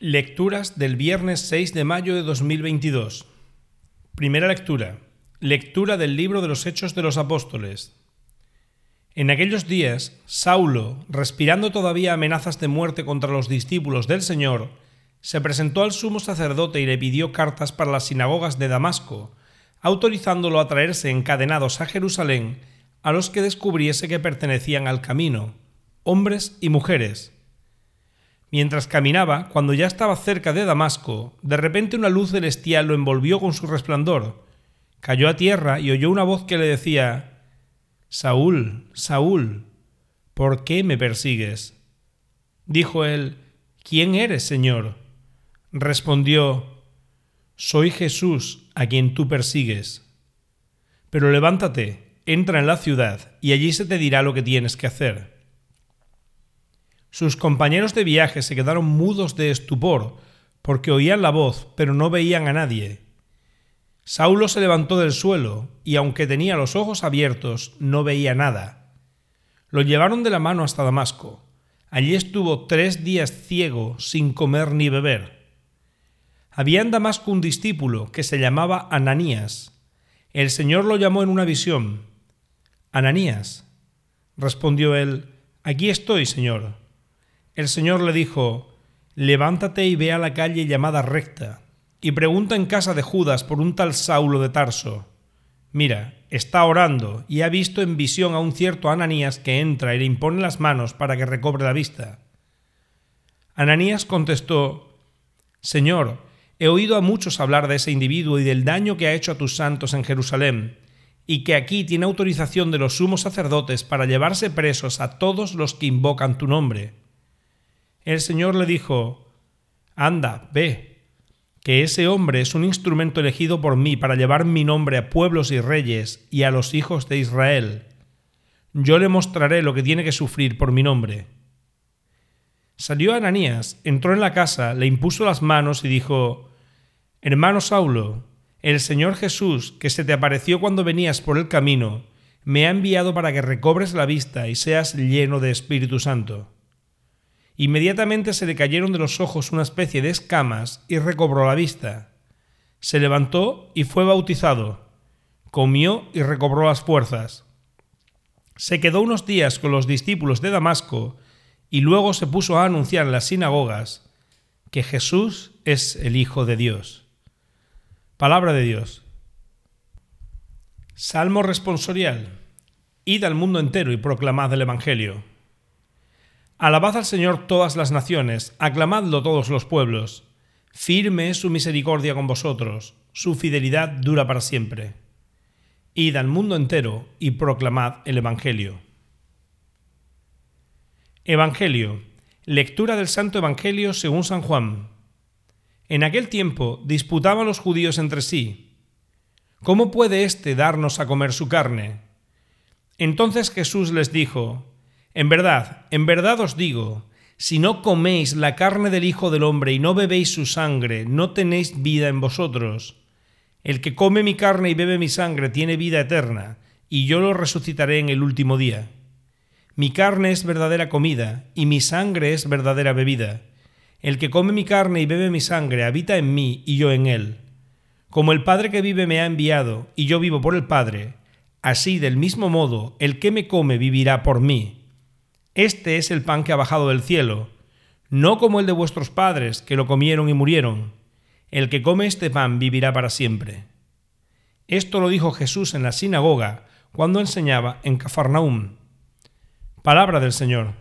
Lecturas del viernes 6 de mayo de 2022. Primera lectura. Lectura del libro de los Hechos de los Apóstoles. En aquellos días, Saulo, respirando todavía amenazas de muerte contra los discípulos del Señor, se presentó al sumo sacerdote y le pidió cartas para las sinagogas de Damasco, autorizándolo a traerse encadenados a Jerusalén a los que descubriese que pertenecían al camino, hombres y mujeres Mientras caminaba, cuando ya estaba cerca de Damasco, de repente una luz celestial lo envolvió con su resplandor. Cayó a tierra y oyó una voz que le decía, Saúl, Saúl, ¿por qué me persigues? Dijo él, ¿quién eres, Señor? Respondió, Soy Jesús, a quien tú persigues. Pero levántate, entra en la ciudad, y allí se te dirá lo que tienes que hacer. Sus compañeros de viaje se quedaron mudos de estupor, porque oían la voz, pero no veían a nadie. Saulo se levantó del suelo, y aunque tenía los ojos abiertos, no veía nada. Lo llevaron de la mano hasta Damasco. Allí estuvo tres días ciego, sin comer ni beber. Había en Damasco un discípulo que se llamaba Ananías. El Señor lo llamó en una visión. Ananías. Respondió él, Aquí estoy, Señor. El Señor le dijo, Levántate y ve a la calle llamada recta, y pregunta en casa de Judas por un tal Saulo de Tarso. Mira, está orando y ha visto en visión a un cierto Ananías que entra y le impone las manos para que recobre la vista. Ananías contestó, Señor, he oído a muchos hablar de ese individuo y del daño que ha hecho a tus santos en Jerusalén, y que aquí tiene autorización de los sumos sacerdotes para llevarse presos a todos los que invocan tu nombre. El Señor le dijo, Anda, ve, que ese hombre es un instrumento elegido por mí para llevar mi nombre a pueblos y reyes y a los hijos de Israel. Yo le mostraré lo que tiene que sufrir por mi nombre. Salió Ananías, entró en la casa, le impuso las manos y dijo, Hermano Saulo, el Señor Jesús, que se te apareció cuando venías por el camino, me ha enviado para que recobres la vista y seas lleno de Espíritu Santo. Inmediatamente se le cayeron de los ojos una especie de escamas y recobró la vista. Se levantó y fue bautizado. Comió y recobró las fuerzas. Se quedó unos días con los discípulos de Damasco y luego se puso a anunciar en las sinagogas que Jesús es el Hijo de Dios. Palabra de Dios. Salmo responsorial. Id al mundo entero y proclamad el Evangelio. Alabad al Señor todas las naciones, aclamadlo todos los pueblos. Firme es su misericordia con vosotros, su fidelidad dura para siempre. Id al mundo entero y proclamad el Evangelio. Evangelio. Lectura del Santo Evangelio según San Juan. En aquel tiempo disputaban los judíos entre sí. ¿Cómo puede éste darnos a comer su carne? Entonces Jesús les dijo, en verdad, en verdad os digo, si no coméis la carne del Hijo del Hombre y no bebéis su sangre, no tenéis vida en vosotros. El que come mi carne y bebe mi sangre tiene vida eterna, y yo lo resucitaré en el último día. Mi carne es verdadera comida, y mi sangre es verdadera bebida. El que come mi carne y bebe mi sangre habita en mí y yo en él. Como el Padre que vive me ha enviado, y yo vivo por el Padre, así del mismo modo el que me come vivirá por mí. Este es el pan que ha bajado del cielo, no como el de vuestros padres, que lo comieron y murieron. El que come este pan vivirá para siempre. Esto lo dijo Jesús en la sinagoga cuando enseñaba en Cafarnaum. Palabra del Señor.